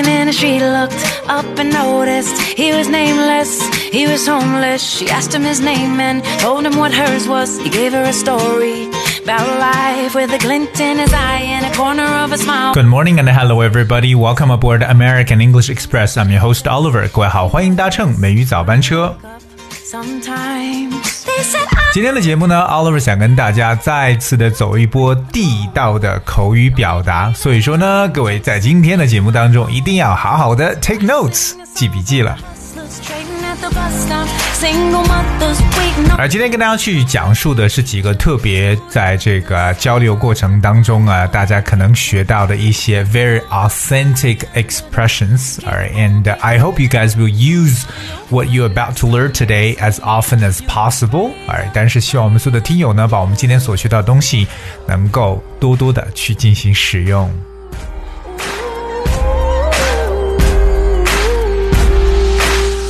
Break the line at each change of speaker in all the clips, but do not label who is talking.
Walking in the street, looked up and noticed he was nameless. He was homeless. She asked him his name and told him what hers was. He gave her a story about life with a glint in his eye and a corner of a smile.
Good morning and hello everybody. Welcome aboard American English Express. I'm your host Oliver. 各位好，欢迎搭乘美语早班车。 今天的节目呢，Oliver 想跟大家再次的走一波地道的口语表达，所以说呢，各位在今天的节目当中一定要好好的 take notes 记笔记了。
was trading at the bus stop. Single mothers waiting on
而今天跟大家去讲述的是几个特别在这个交流过程当中啊，大家可能学到的一些 very authentic expressions. Alright, and uh, I hope you guys will use what you're about to learn today as often as possible. Alright，但是希望我们所有的听友呢，把我们今天所学到的东西能够多多的去进行使用。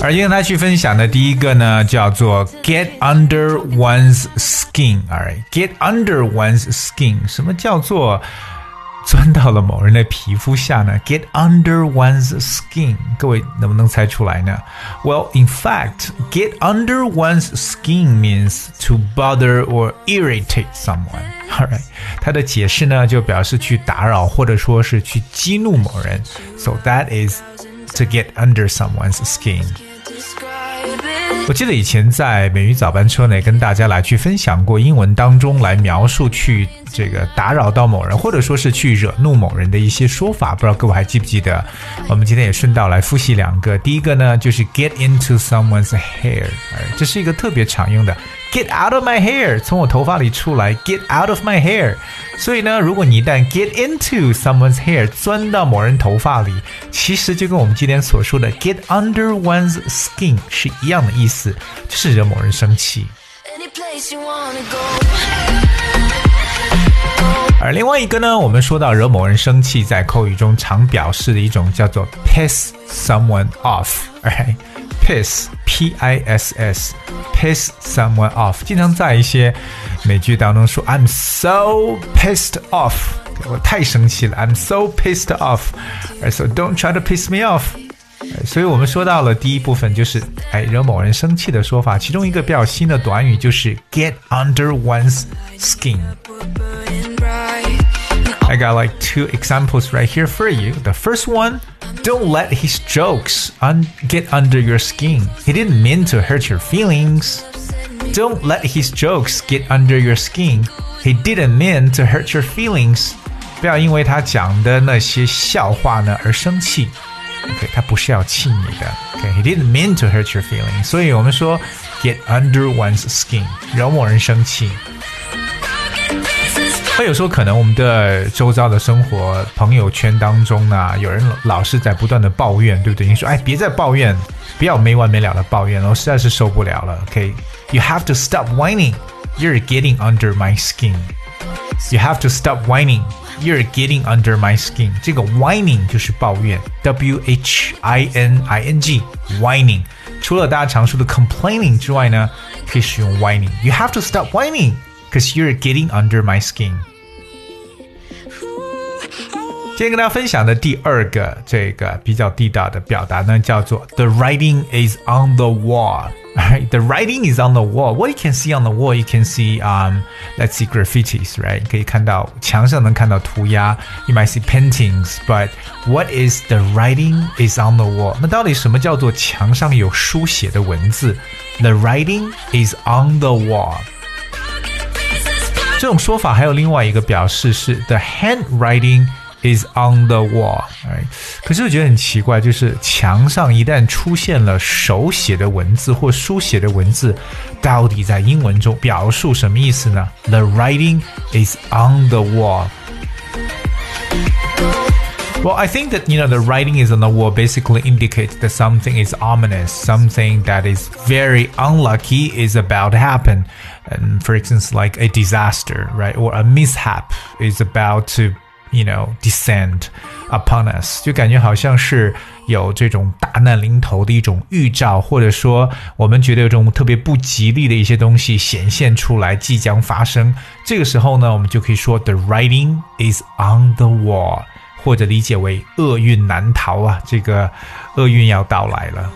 而今天他去分享的第一个呢，叫做 get under one's skin。Alright，get under one's skin，什么叫做钻到了某人的皮肤下呢？Get under one's skin，各位能不能猜出来呢？Well, in fact, get under one's skin means to bother or irritate someone. Alright，它的解释呢就表示去打扰或者说是去激怒某人。So that is to get under someone's skin. 我记得以前在美语早班车呢，跟大家来去分享过英文当中来描述去这个打扰到某人，或者说是去惹怒某人的一些说法，不知道各位还记不记得？我们今天也顺道来复习两个。第一个呢，就是 get into someone's hair，这是一个特别常用的 get out of my hair，从我头发里出来，get out of my hair。所以呢，如果你一旦 get into someone's hair，钻到某人头发里，其实就跟我们今天所说的 get under one's skin 是一样的意思，就是惹某人生气。
Any place you wanna go.
而另外一个呢，我们说到惹某人生气，在口语中常表示的一种叫做 piss someone off，哎，piss p i s s piss someone off，经常在一些美剧当中说 I'm so pissed off，我太生气了，I'm so pissed off，哎，so don't try to piss me off。所以我们说到了第一部分，就是哎惹某人生气的说法，其中一个比较新的短语就是 get under one's skin。
Burning bright.
I got like two examples right here for you. The first one, don't let his jokes un- get under your skin. He didn't mean to hurt your feelings. Don't let his jokes get under your skin. He didn't mean to hurt your feelings. 不要因为他讲的那些笑话呢而生气。OK，他不是要气你的。OK，he、didn't mean to hurt your feelings。所以我们说 get under one's skin，惹某人生气。 那有时候可能我们的周遭的生活、朋友圈当中呢，有人老是在不断的抱怨，对不对？你说，哎，别再抱怨，不要没完没了的抱怨了，我实在是受不了了。OK，you、have to stop whining. You're getting under my skin. You have to stop whining. You're getting under my skin. 这个 whining 就是抱怨，W H I N I N G whining。除了大家常说的 complaining 之外呢，可以使用 whining。You have to stop whining because you're getting under my skin. 今天跟大家分享的第二个这个比较地道的表达呢，叫做 The writing is on the wall. The writing is on the wall. What you can see on the wall, you can see um, let's see graffiti, right？可以看到墙上能看到涂鸦。You might see paintings, but what is the writing is on the wall? 那到底什么叫做墙上有书写的文字？The writing is on the wall. 这种说法还有另外一个表示是 the handwriting is on the wall。哎，可是我觉得很奇怪，就是墙上一旦出现了手写的文字或书写的文字，到底在英文中表述什么意思呢？The writing is on the wall。Well, I think that you know the writing is on the wall basically indicates that something is ominous, something that is very unlucky is about to happen. And for instance, like a disaster, right, or a mishap is about to you know descend upon us，就感觉好像是有这种大难临头的一种预兆，或者说我们觉得有这种特别不吉利的一些东西显现出来，即将发生。这个时候呢，我们就可以说 the writing is on the wall。 或者理解为厄运难逃啊，这个厄运要到来了。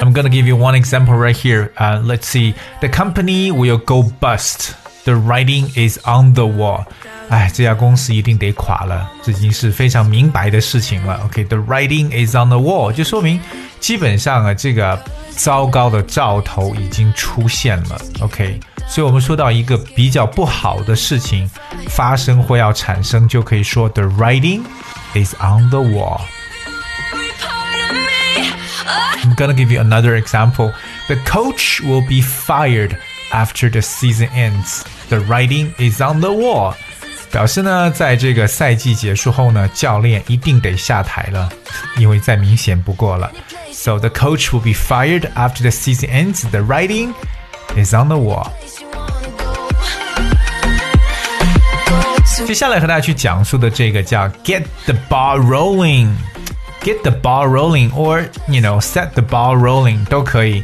I'm gonna give you one example right here. Uh, let's see. The company will go bust. The writing is on the wall. 哎，这家公司一定得垮了，这已经是非常明白的事情了。OK，the、okay, writing is on the wall，就说明基本上啊，这个糟糕的兆头已经出现了。OK，所以我们说到一个比较不好的事情发生或要产生，就可以说 the writing is on the wall。I'm gonna give you another example. The coach will be fired after the season ends. The writing is on the wall. 表示呢，在这个赛季结束后呢，教练一定得下台了，因为再明显不过了。So the coach will be fired after the season ends. The writing is on the wall. 接下来和大家去讲述的这个叫 get the ball rolling。get the ball rolling or you know set the ball rolling 都可以。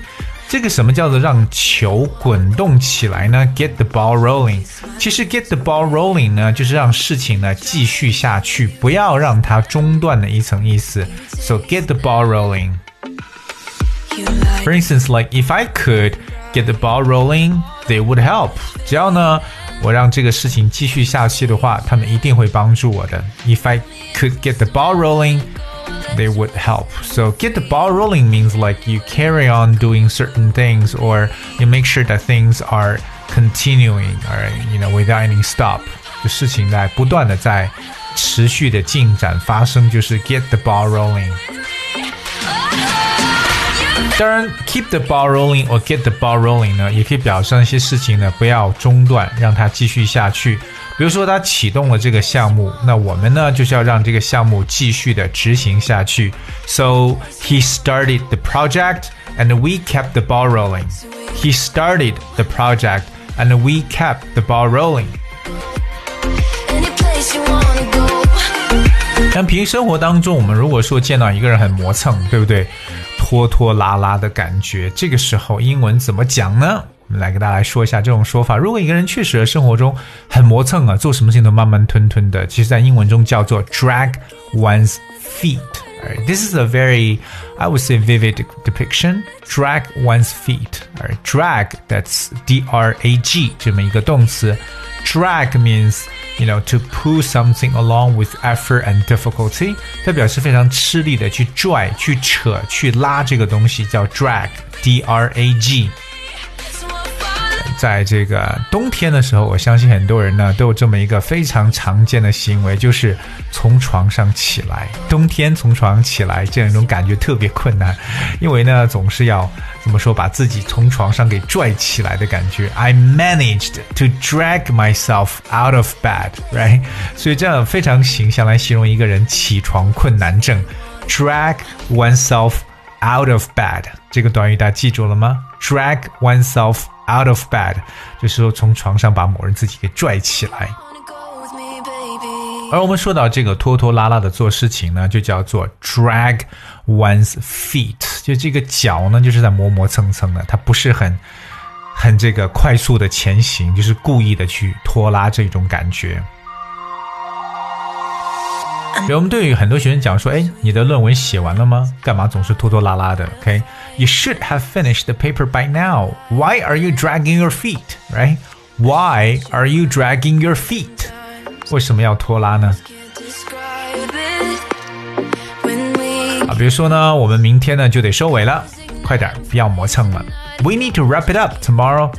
这个什么叫做让球滚动起来呢？Get the ball rolling。其实 get the ball rolling 呢，就是让事情呢继续下去，不要让它中断的一层意思。So get the ball rolling. For instance, like if I could get the ball rolling, they would help. 只要呢我让这个事情继续下去的话，他们一定会帮助我的。If I could get the ball rolling they would help. So get the ball rolling means like you carry on doing certain things or you make sure that things are continuing, all right, you know, without any stop. 就事情在不断的在持续的进展发生，就是 get the ball rolling。当然，keep the ball rolling or get the ball rolling 呢，也可以表示一些事情呢不要中断，让它继续下去。 比如说他启动了这个项目，那我们呢就是要让这个项目继续的执行下去。So he started the project and we kept the ball rolling. He started the project and we kept the ball rolling. 但平时生活当中，我们如果说见到一个人很磨蹭，对不对？拖拖拉拉的感觉，这个时候英文怎么讲呢？我们来给大家来说一下这种说法。如果一个人确实生活中很磨蹭啊，做什么事情都慢慢吞吞的，其实在英文中叫做 drag one's feet。Right? This is a very, I would say, vivid depiction. Drag one's feet. Right? Drag, that's D-R-A-G 这么一个动词。Drag means, you know, to pull something along with effort and difficulty. 它表示非常吃力的去拽、去扯、去拉这个东西，叫 drag. 在这个冬天的时候，我相信很多人呢都有这么一个非常常见的行为，就是从床上起来。冬天从床上起来这样一种感觉特别困难，因为呢总是要怎么说把自己从床上给拽起来的感觉。I managed to drag myself out of bed, right？所以这样非常形象来形容一个人起床困难症，drag oneself out of bed。这个短语大家记住了吗？drag oneself out of bed，就是说从床上把某人自己给拽起来。而我们说到这个拖拖拉拉的做事情呢，就叫做 drag one's feet，就这个脚呢就是在磨磨蹭蹭的，它不是很很这个快速的前行，就是故意的去拖拉这种感觉。我们对于很多学生讲说，哎，你的论文写完了吗？干嘛总是拖拖拉拉的？OK，you should have finished the paper by now. Why are you dragging your feet? Right? Why are you dragging your feet? 为什么要拖拉呢？啊，比如说呢，我们明天呢就得收尾了，快点，不要磨蹭了。We need to wrap it up tomorrow.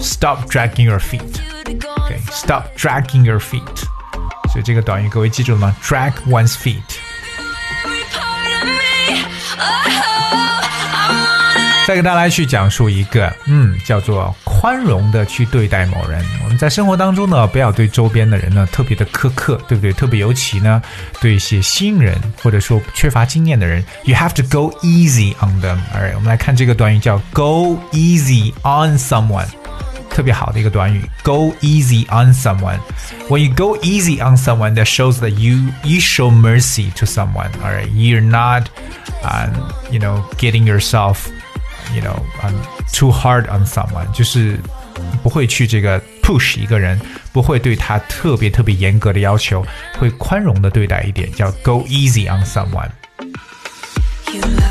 Stop dragging your feet. Okay, stop dragging your feet. 所以这个短语各位记住了吗？Drag one's feet。再给大家来去讲述一个，嗯，叫做宽容的去对待某人。我们在生活当中呢，不要对周边的人呢特别的苛刻，对不对？特别尤其呢，对一些新人或者说缺乏经验的人，You have to go easy on them。All right，我们来看这个短语叫 Go easy on someone。特别好的一个短语，go easy on someone。When you go easy on someone, that shows that you you show mercy to someone. All right, you're not, um, you know, getting yourself, you know, um, too hard on someone. 就是 不会去这个 push 一个人，不会对他特别特别严格的要求，会宽容的对待一点，叫 go easy on someone。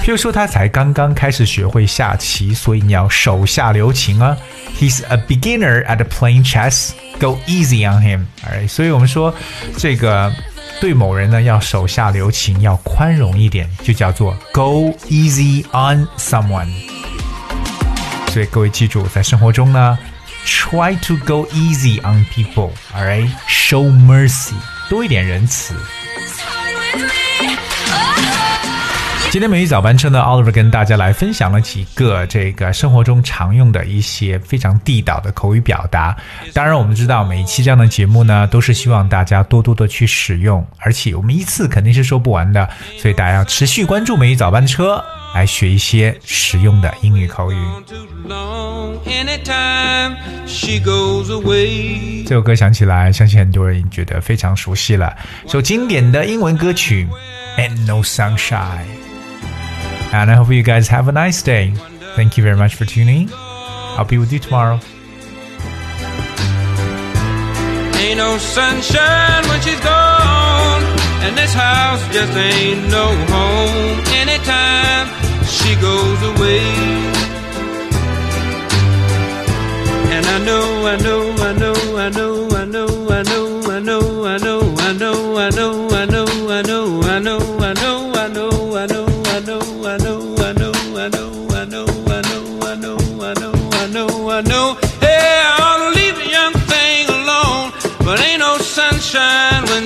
譬如说，他才刚刚开始学会下棋，所以你要手下留情啊。He's a beginner at playing chess. Go easy on him. Alright，所以我们说这个对某人呢要手下留情，要宽容一点，就叫做 go easy on someone。所以各位记住，在生活中呢，try to go easy on people. Alright，show mercy，多一点仁慈。 今天美语早班车呢，Oliver 跟大家来分享了几个这个生活中常用的一些非常地道的口语表达。当然，我们知道每一期这样的节目呢，都是希望大家多多的去使用，而且我们一次肯定是说不完的，所以大家要持续关注美语早班车，来学一些实用的英语口语。这首歌想起来，相信很多人觉得非常熟悉了，首经典的英文歌曲《And No Sunshine》。And I hope you guys have a nice day. Thank you very much for tuning. I'll be with you tomorrow.
Ain't no sunshine when she's gone, and this house just ain't no home. Anytime she goes away, and I know, I know, I know, I know, I know, I know, I know, I know, I know, I know, I know,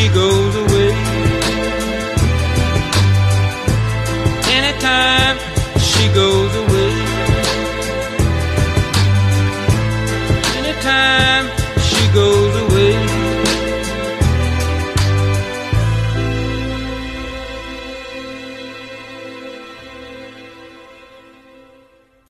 she goes away. Anytime